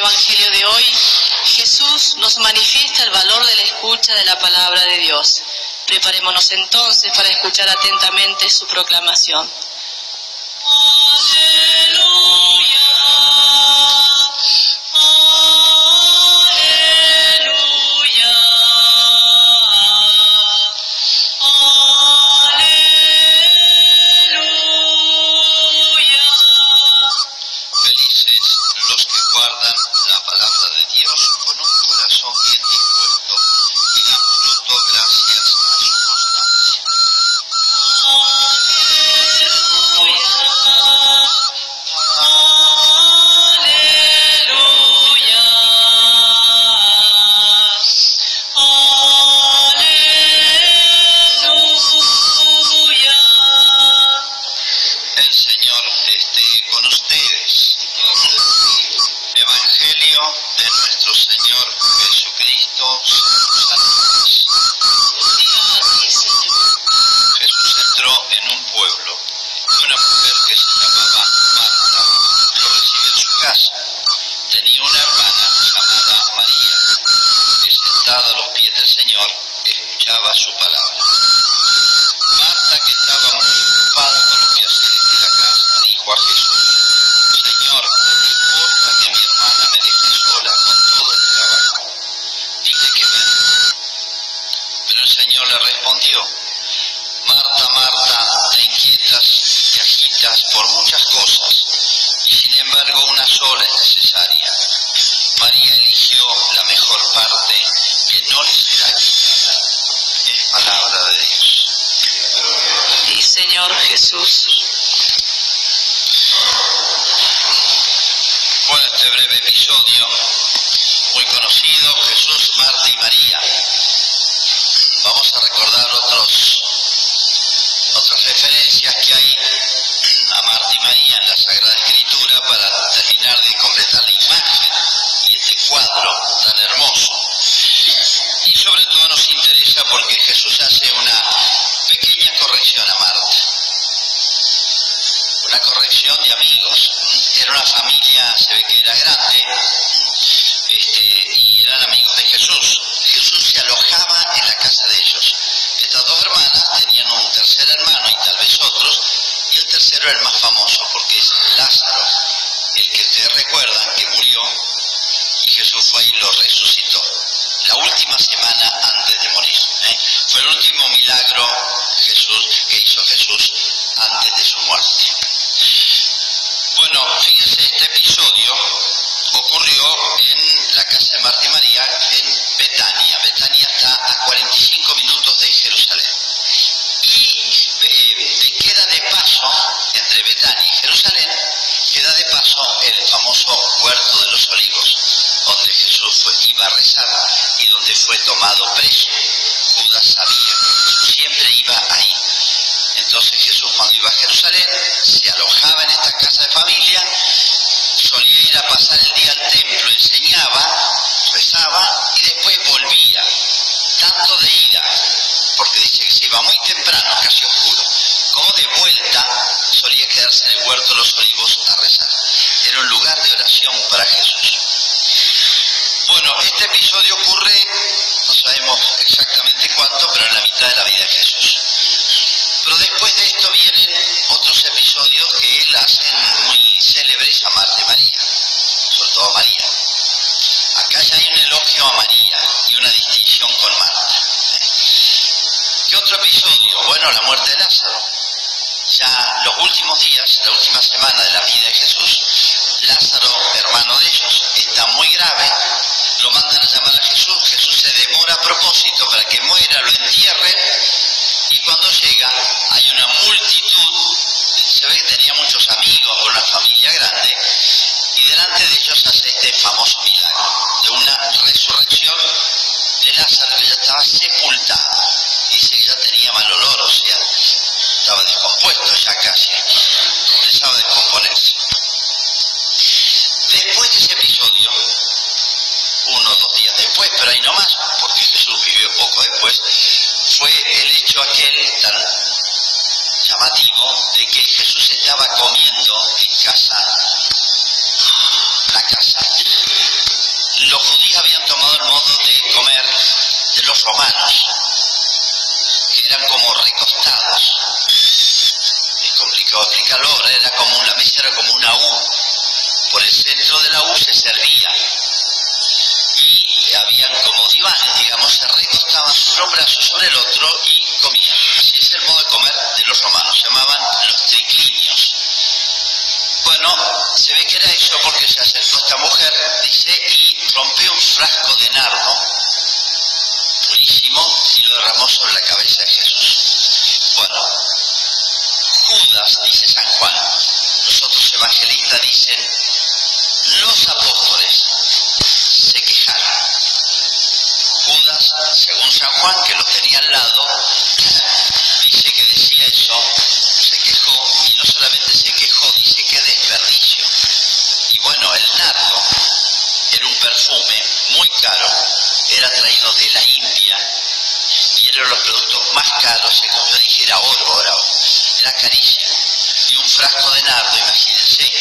Evangelio de hoy, Jesús nos manifiesta el valor de la escucha de la palabra de Dios. Preparémonos entonces para escuchar atentamente su proclamación. de nuestro Señor Jesucristo. Santos. Señor. Jesús. Bueno, este breve episodio muy conocido, Jesús, Marta y María. pero la familia se ve que era grande este, y eran amigos de Jesús. Jesús se alojaba en la casa de ellos. Estas dos hermanas tenían un tercer hermano y tal vez otros, y el tercero era el más famoso porque es Lázaro, el que ustedes recuerdan que murió y Jesús fue y lo resucitó la última semana antes de morir. ¿eh? Fue el último milagro Jesús que hizo Jesús antes de su muerte. Como de vuelta solía quedarse en el huerto de los olivos a rezar. Era un lugar de oración para Jesús. Bueno, este episodio ocurre, no sabemos exactamente cuánto, pero en la mitad de la vida de Jesús. Pero después bueno, la muerte de Lázaro. Ya los últimos días, la última semana de la vida de Jesús, Lázaro, hermano de ellos, está muy grave, lo mandan a llamar a Jesús, Jesús se demora a propósito para que muera, lo entierre. y cuando llega hay una multitud, se ve que tenía muchos amigos, una familia grande, y delante de ellos hace este famoso milagro, de una resurrección de Lázaro que ya estaba sepultado ya tenía mal olor, o sea, estaba descompuesto ya casi, comenzaba a descomponerse. Después de ese episodio, uno o dos días después, pero ahí nomás, porque Jesús vivió poco después, fue el hecho aquel tan llamativo de que Jesús estaba comiendo ahora, era como la mesa era como una U. Por el centro de la U se servía. Y habían como divanes, digamos, se recostaban sus un brazo sobre el otro y comían. Así es el modo de comer de los romanos, se llamaban los triclinios. Bueno, se ve que era eso porque se acercó esta mujer, dice, y rompió un frasco de nardo purísimo y lo derramó sobre la cabeza de Jesús. Bueno, Dice San Juan, los otros evangelistas dicen, los apóstoles se quejaron. Judas, según San Juan, que lo tenía al lado, dice que decía eso, se quejó, y no solamente se quejó, dice que desperdicio. Y bueno, el nardo era un perfume muy caro, era traído de la India, y eran los productos más caros, es como yo dijera oro, oro, era carísimo. Y un frasco de nardo, imagínense.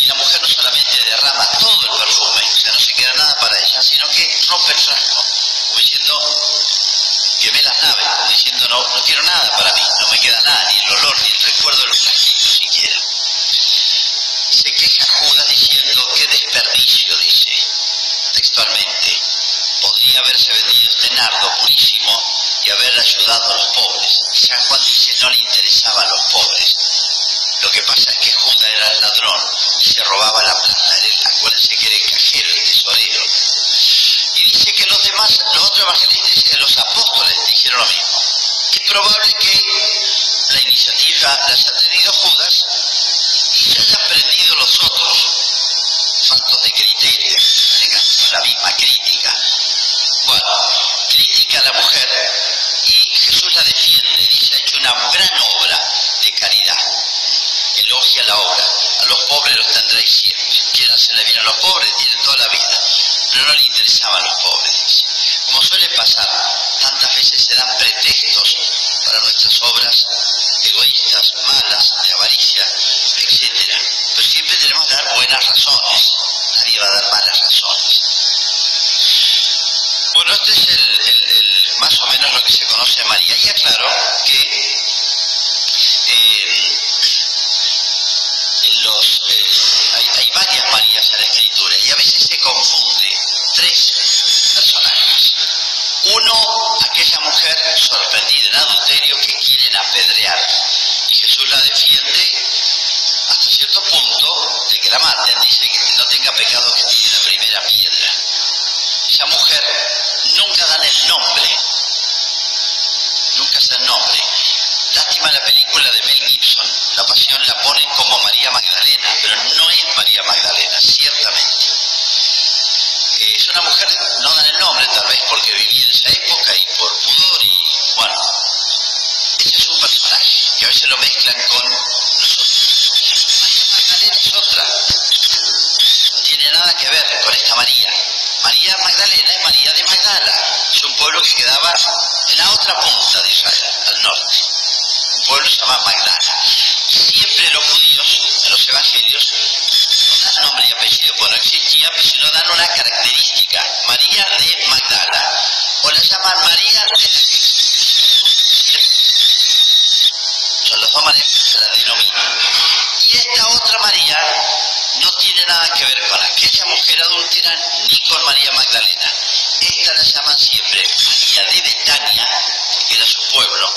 Y la mujer no solamente derrama todo el perfume, o sea, no se queda nada para ella, sino que rompe el frasco, como diciendo, quemé las naves, como diciendo, no, no quiero nada para mí, no me queda nada, ni el olor, ni el recuerdo de los frasquitos siquiera. Se queja Judas diciendo, qué desperdicio, dice textualmente. Podría haberse vendido este nardo purísimo y haber ayudado a los pobres. San Juan dice, no le interesaba a los pobres. Lo que pasa es que Judas era el ladrón y se robaba la plata. Era, acuérdense que era el cajero, el tesorero. Y dice que los demás, los otros evangelistas los apóstoles dijeron lo mismo. Es probable que la iniciativa la haya tenido Judas y se hayan prendido los otros, faltos de criterio, la misma crítica. Bueno, critica a la mujer y Jesús la defiende, dice, ha hecho una gran obra. Elogia la obra. A los pobres los tendréis siempre. Quieren hacerle bien a los pobres, tienen toda la vida. Pero no le interesaban los pobres. Como suele pasar, tantas veces se dan pretextos para nuestras obras egoístas, malas, de avaricia, etc. Pero siempre tenemos que dar buenas razones. Nadie va a dar malas razones. Bueno, este es el, más o menos lo que se conoce de María. Y aclaro María Magdalena, ciertamente. Es una mujer, no dan el nombre tal vez porque vivía en esa época y por pudor y bueno, ese es un personaje que a veces lo mezclan con nosotros. María Magdalena es otra, no tiene nada que ver con esta María. María Magdalena es María de Magdala, es un pueblo que quedaba en la otra punta de Israel, al norte. Un pueblo se llama Magdala. Y siempre los judíos, en los evangelios, nombre y apellido, existía, pero sino dan una característica, María de Magdala. O la llaman María de Son las dos maneras que se la denominan. Y esta otra María no tiene nada que ver con aquella mujer adúltera ni con María Magdalena. Esta la llaman siempre María de Betania, porque era su pueblo.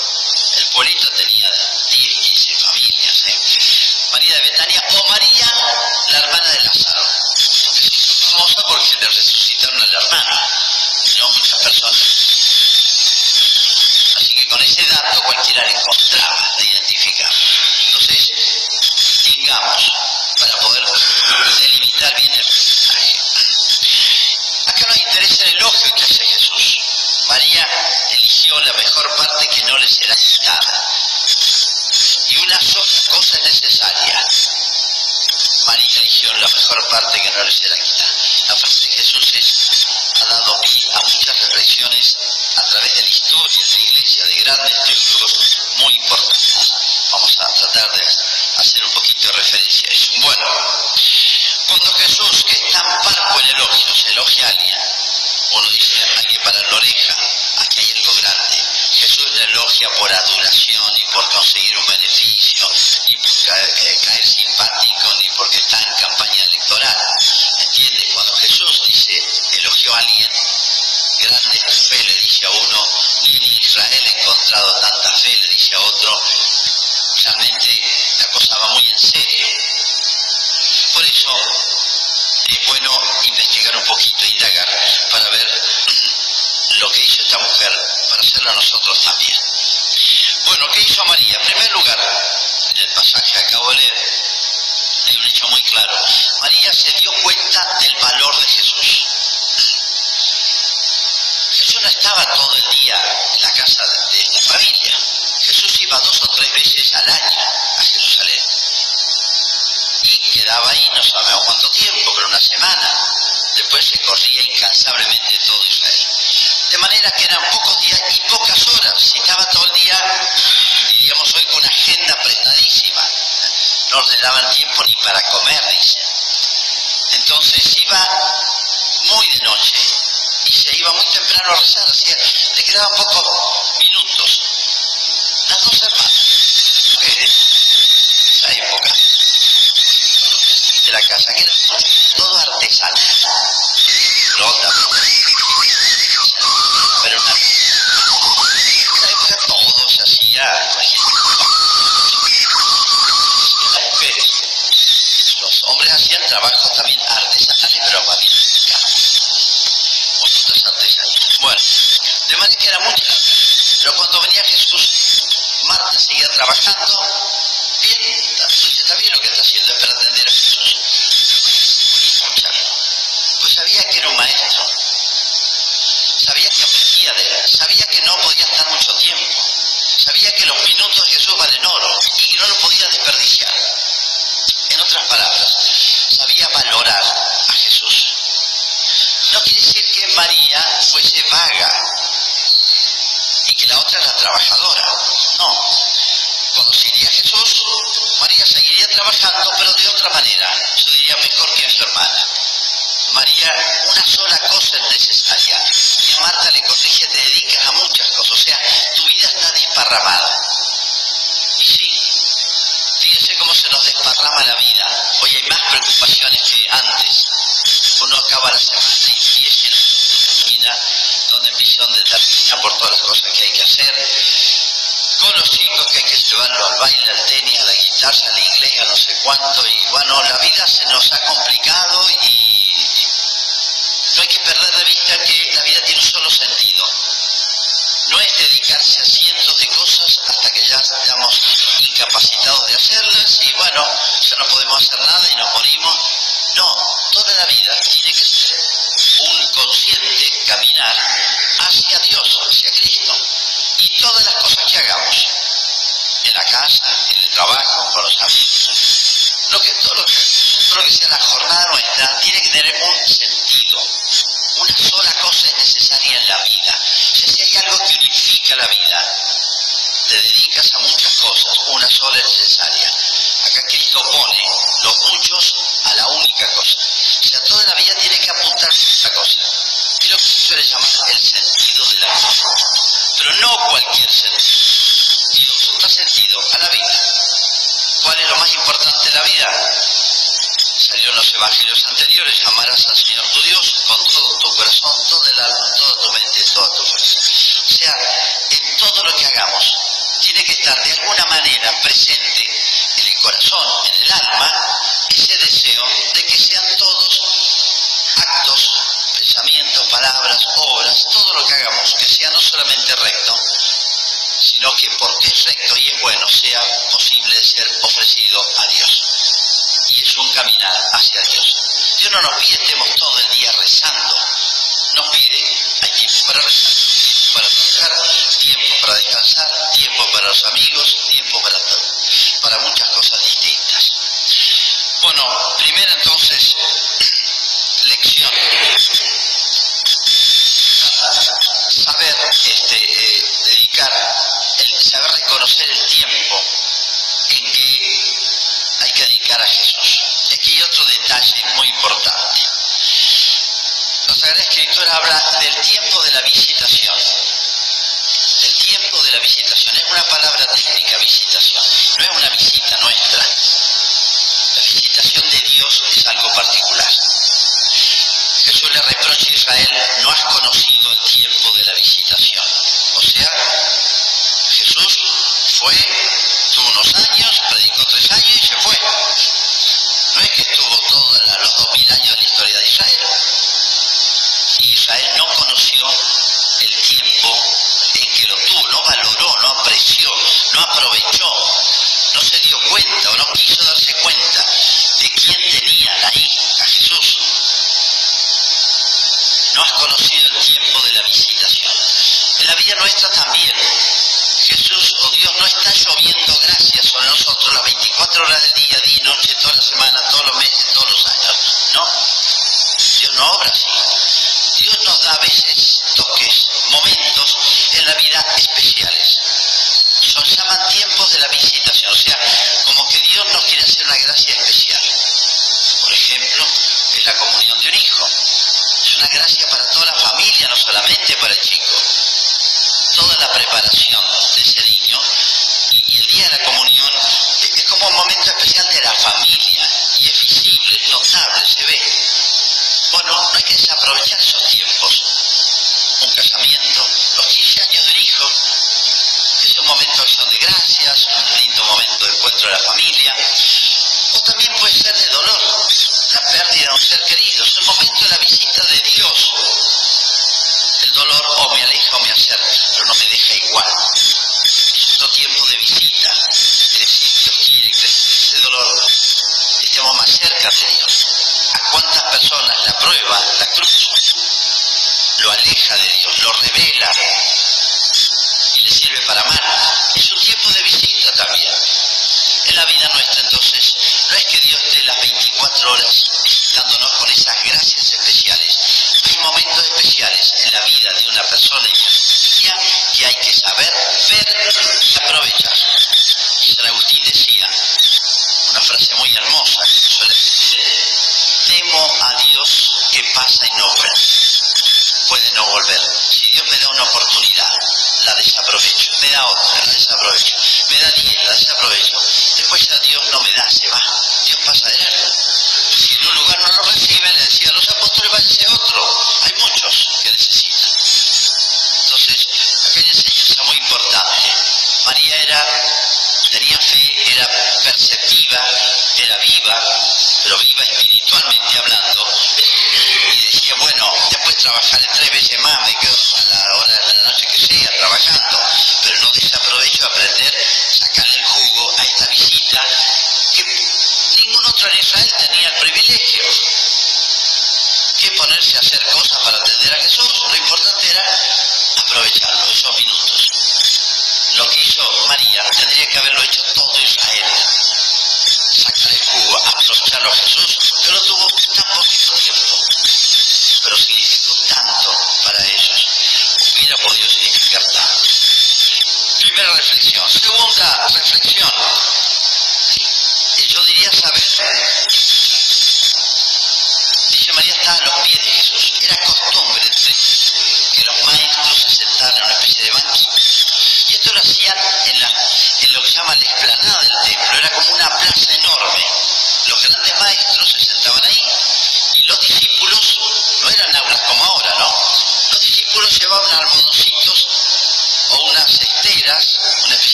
El pueblito tenía 10, cualquiera le encontraba de identificar. Entonces, digamos, para poder delimitar bien el mensaje. Acá nos interesa el elogio que hace Jesús. María eligió la mejor parte que no le será quitada. Y una sola cosa es necesaria. María eligió la mejor parte que no le será otro, realmente la cosa va muy en serio. Por eso es bueno investigar un poquito, indagar, para ver lo que hizo esta mujer, para hacerlo a nosotros también. Bueno, ¿qué hizo María? En primer lugar, en el pasaje que acabo de leer, hay un hecho muy claro. María se dio cuenta del año a Jerusalén. Y quedaba ahí, no sabemos cuánto tiempo, pero una semana. Después se corría incansablemente todo Israel. De manera que eran pocos días y pocas horas. Si estaba todo el día, diríamos hoy, con una agenda apretadísima. No le daban tiempo ni para comer, dice. Entonces iba muy de noche y se iba muy temprano a rezar, así le quedaban pocos minutos. Las dos hermanas, mujeres, esa época, casa, que todo artesanal, rota, pero en esa época todo se hacía, los hombres hacían trabajos trabajadora. No. Cuando se iría Jesús, María seguiría trabajando, pero de otra manera. Yo diría mejor que a su hermana. María, una sola cosa es necesaria. Y Marta le corrige, te dedicas a muchas cosas. O sea, tu vida está desparramada. Y sí, fíjense cómo se nos desparrama la vida. Hoy hay más preocupaciones que antes. Uno acaba la semana y llevarlo al baile, al tenis, a la guitarra, al inglés, a no sé cuánto. Y bueno, la vida se nos ha complicado y no hay que perder de vista que la vida tiene un solo sentido. No es dedicarse a cientos de cosas hasta que ya estamos incapacitados de hacerlas y bueno, ya no podemos hacer nada y nos morimos. No, toda la vida tiene que ser trabajo, con los lo que, todo, lo que, sea la jornada nuestra, tiene que tener un sentido. Una sola cosa es necesaria en la vida. Si hay algo que unifica la vida, te dedicas a muchas cosas, una sola es necesaria. Acá Cristo pone los muchos a la única cosa. O sea, toda la vida tiene que apuntar a esta cosa. Y lo que se suele llamar el sentido de la vida. Pero no cualquier sentido. Salió en los evangelios anteriores, amarás al Señor tu Dios con todo tu corazón, todo el alma, toda tu mente, toda tu fuerza. O sea, en todo lo que hagamos, tiene que estar de alguna manera presente en el corazón, en el alma, ese deseo de que sean todos actos, pensamientos, palabras, obras, todo lo que hagamos, que sea no solamente recto, sino que porque es recto y es bueno, sea posible ser ofrecido a Dios. Es un caminar hacia Dios. Dios no nos pide estemos todo el día rezando. Nos pide, tiempo para rezar, importante. La Sagrada Escritura habla del tiempo de la visitación. la visitación. Es una palabra técnica, visitación. No es una visita nuestra. La visitación de Dios es algo particular. Jesús le reprocha a Israel, no has conocido el tiempo de la visitación. O sea, Jesús fue, tuvo unos años, predicó tres años y se fue. No es que estuvo todos los dos mil años de la historia de Israel. Israel no no aprovechó, no se dio cuenta o no quiso darse cuenta de quién tenían ahí, a Jesús. No has conocido el tiempo de la visitación. En la vida nuestra también. Jesús o Dios no está lloviendo gracias sobre nosotros las 24 horas del día, día y noche, toda la semana, todos los meses, todos los años. No. Dios no obra así. Dios nos da a veces toques, Dios nos quiere hacer una gracia especial. Por ejemplo, es la comunión de un hijo. Es una gracia para toda la familia, no solamente para el chico. Toda la preparación de ese niño y, el día de la comunión es como un momento especial de la familia y es visible, notable, se ve. Bueno, no hay que desaprovechar de la familia. O también puede ser de dolor, la pérdida de un ser querido, es un momento de la visita de Dios. El dolor o me aleja o me acerca, pero no me deja igual. Es otro tiempo de visita. Es decir, Dios quiere que ese dolor estemos más cerca de Dios. ¿A cuántas personas la prueba, la cruz, desaprovecho. Me da la desaprovecho. Después ya Dios no me da, se va. Dios pasa de largo. Si en un lugar no lo recibe, le decía a los apóstoles, váyanse a otro. Hay muchos que necesitan. Entonces, acá hay enseñanza muy importante. María era, tenía fe, era perceptiva, era viva, pero viva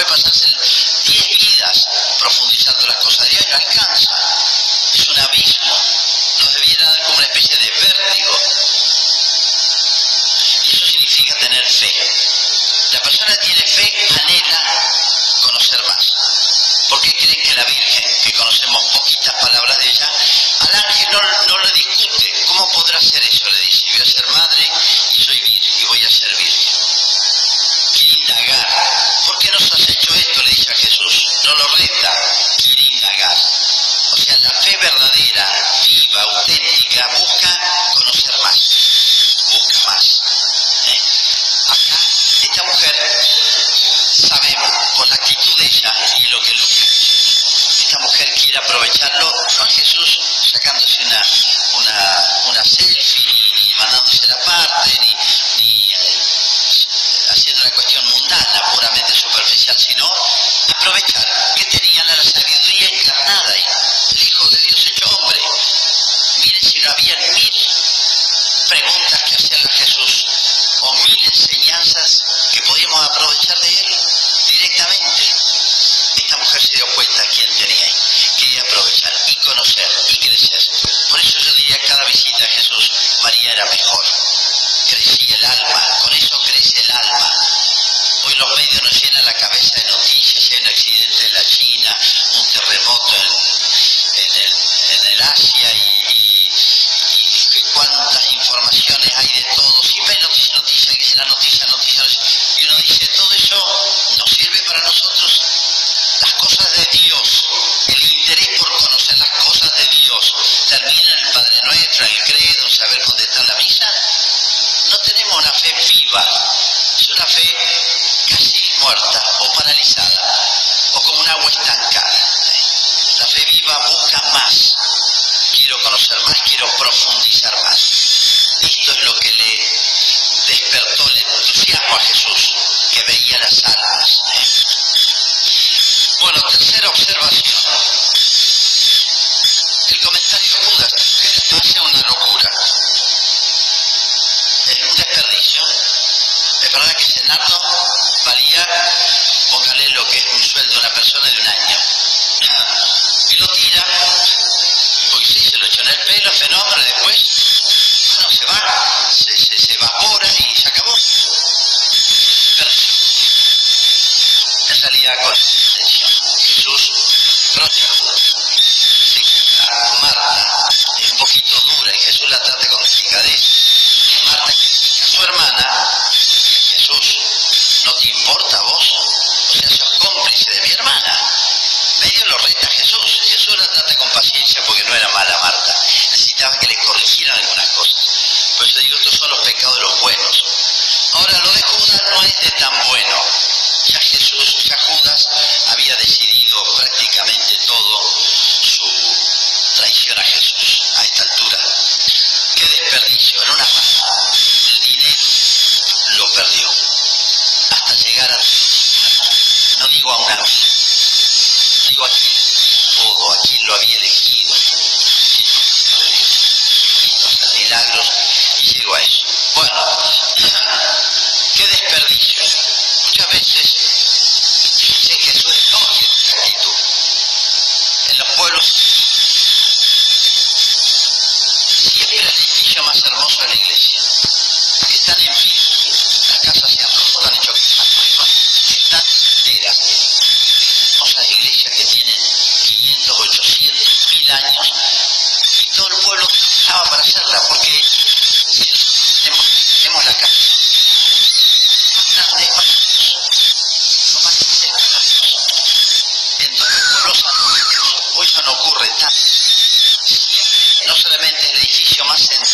puede pasarse 10 vidas profundizando las cosas de no alcanza. Es un abismo. Nos debiera dar como una especie de vértigo. Y eso significa tener fe. La persona tiene fe, anhela conocer más. ¿Por qué creen que la Biblia? aprovecharlo, son Jesús sacándose una, una, una selfie y mandándose la parte,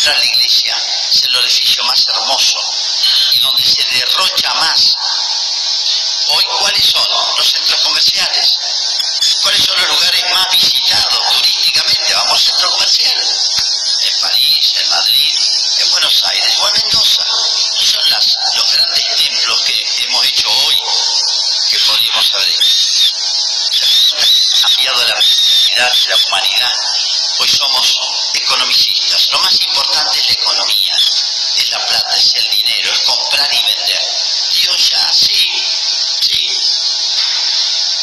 encontrar la iglesia es el orificio más hermoso y donde se derrocha más. Hoy, ¿cuáles son los centros comerciales? ¿Cuáles son los lugares más visitados turísticamente? Vamos al centro comercial. En París, en Madrid, en Buenos Aires o en Mendoza. Son las, los grandes templos que hemos hecho hoy que podríamos haber cambiado la de la humanidad. Hoy somos economicistas. Lo más y vender. Dios ya, sí, sí.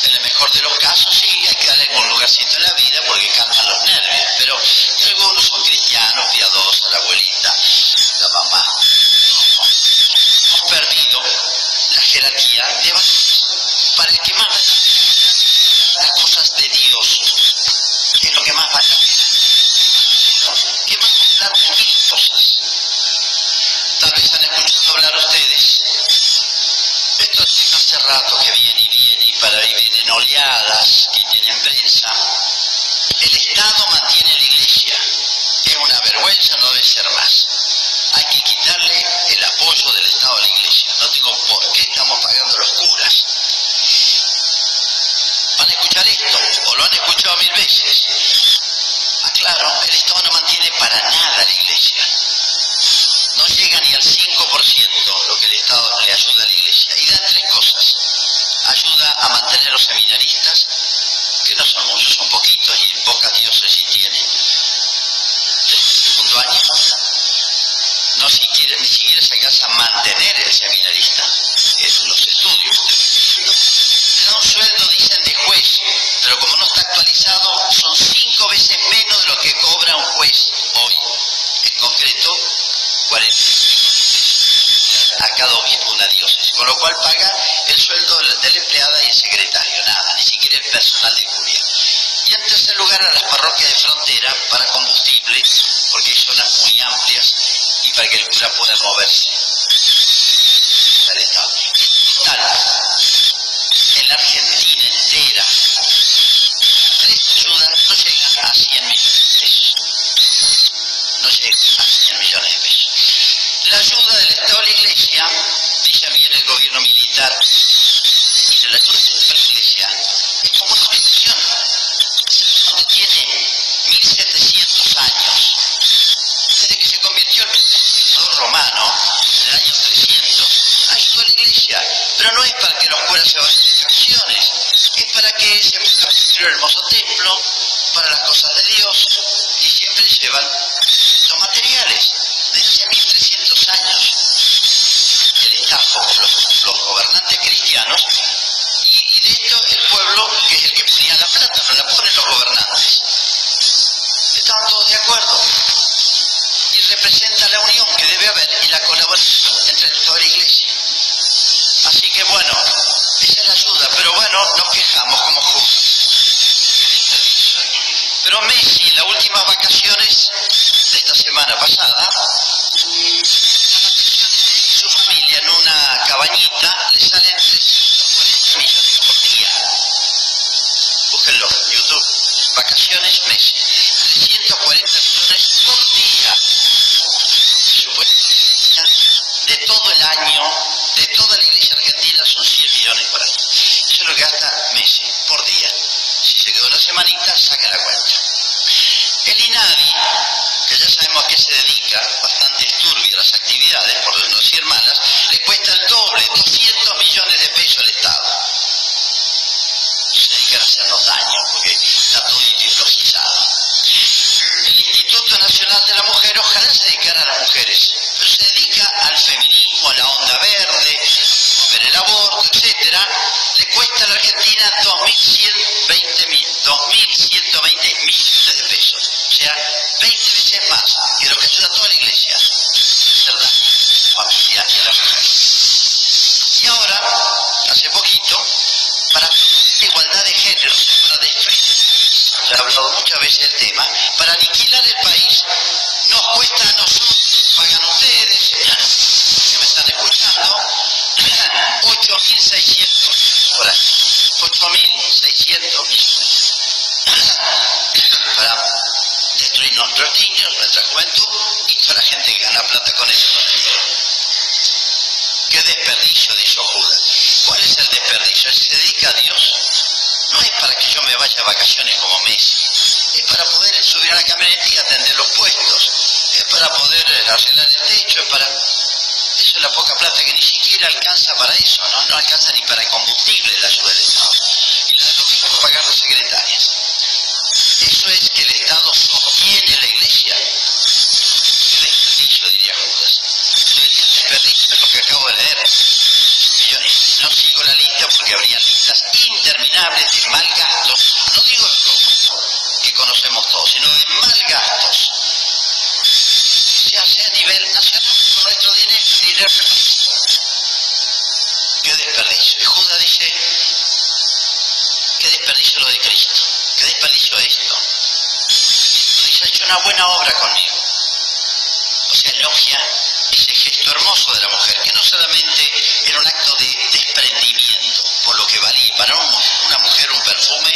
En el mejor de los casos, sí, hay que darle algún lugarcito en la vida porque calman los nervios. Pero algunos son cristianos, piadosos, la abuelita, la mamá. Hemos perdido la jerarquía de. Para el que vale las cosas de Dios, es lo que más vale. ¿Qué más de rato que viene y viene y para y vienen oleadas y tienen prensa. El Estado mantiene la iglesia. Es una vergüenza, no debe ser más. Hay que quitarle el apoyo del Estado a la iglesia. No tengo por qué estamos pagando los curas. ¿Van a escuchar esto? ¿O lo han escuchado mil veces? Ah, claro, el Estado no mantiene para nada la iglesia. No llega ni al 5% lo que el Estado Tercer lugar a las parroquias de frontera para combustible, porque hay zonas muy amplias y para que el cura pueda moverse. Al Estado. Total, en la Argentina entera, tres ayudas no llegan a 100 millones de pesos. No llegan a 100 millones de pesos. La ayuda del Estado a la Iglesia, dice bien el gobierno militar, de vacaciones, es para que se pueda construir el hermoso templo, para las cosas de Dios, y siempre llevan los materiales desde hace 1300 años. El Estado, los, los gobernantes cristianos, y, y, de esto el pueblo, que es el que ponía la plata, no la ponen los gobernantes. Estaban todos de acuerdo. Y representa la unión que debe haber y la colaboración entre toda la iglesia. Así que bueno, geen buite meer. Daarmee is eet daar buite mis gente que gana plata con eso. ¿Qué desperdicio, dijo Judas? ¿Cuál es el desperdicio? Si se dedica a Dios, no es para que yo me vaya a vacaciones como Messi, es para poder subir a la camioneta y atender los puestos, es para poder arreglar el techo, es para... Eso es la poca plata que ni siquiera alcanza para eso, ¿no? Alcanza ni para el combustible la ayuda del Estado. Y la de los pagar las secretarias. Eso es que el Estado sostiene la iglesia. Qué desperdicio, diría Judas. Sería desperdicio lo que acabo de leer. Y yo no sigo la lista porque habría listas interminables de mal gastos. No digo robo, que conocemos todos, sino de mal gastos. Se hace a nivel nacional con nuestro dinero. dinero. Qué desperdicio. Y Judas dice, qué desperdicio lo de Cristo. Qué desperdicio esto. Dice, ha hecho una buena obra conmigo. O sea, elogia ese gesto hermoso de la mujer, que no solamente era un acto de por lo que valía. Para un- una mujer un perfume,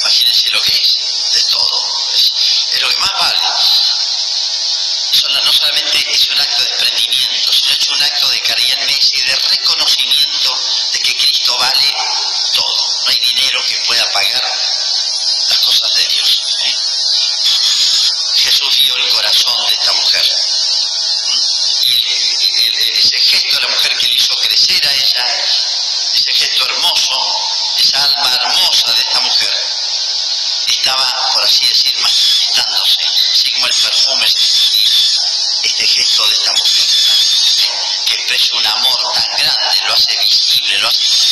imagínense lo que es, de todo. Es, lo que más vale. No solamente es un acto de desprendimiento, hace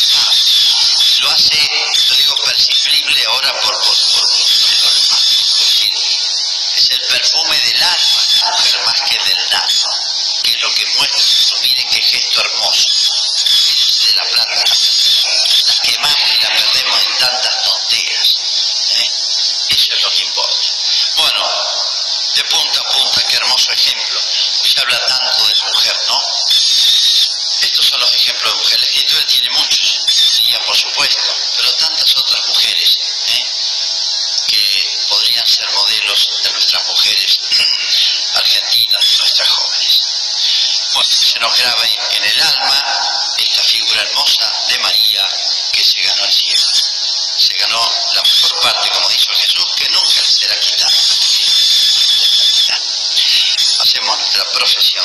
la mejor parte, como dijo Jesús, que nunca será quitada. Hacemos nuestra profesión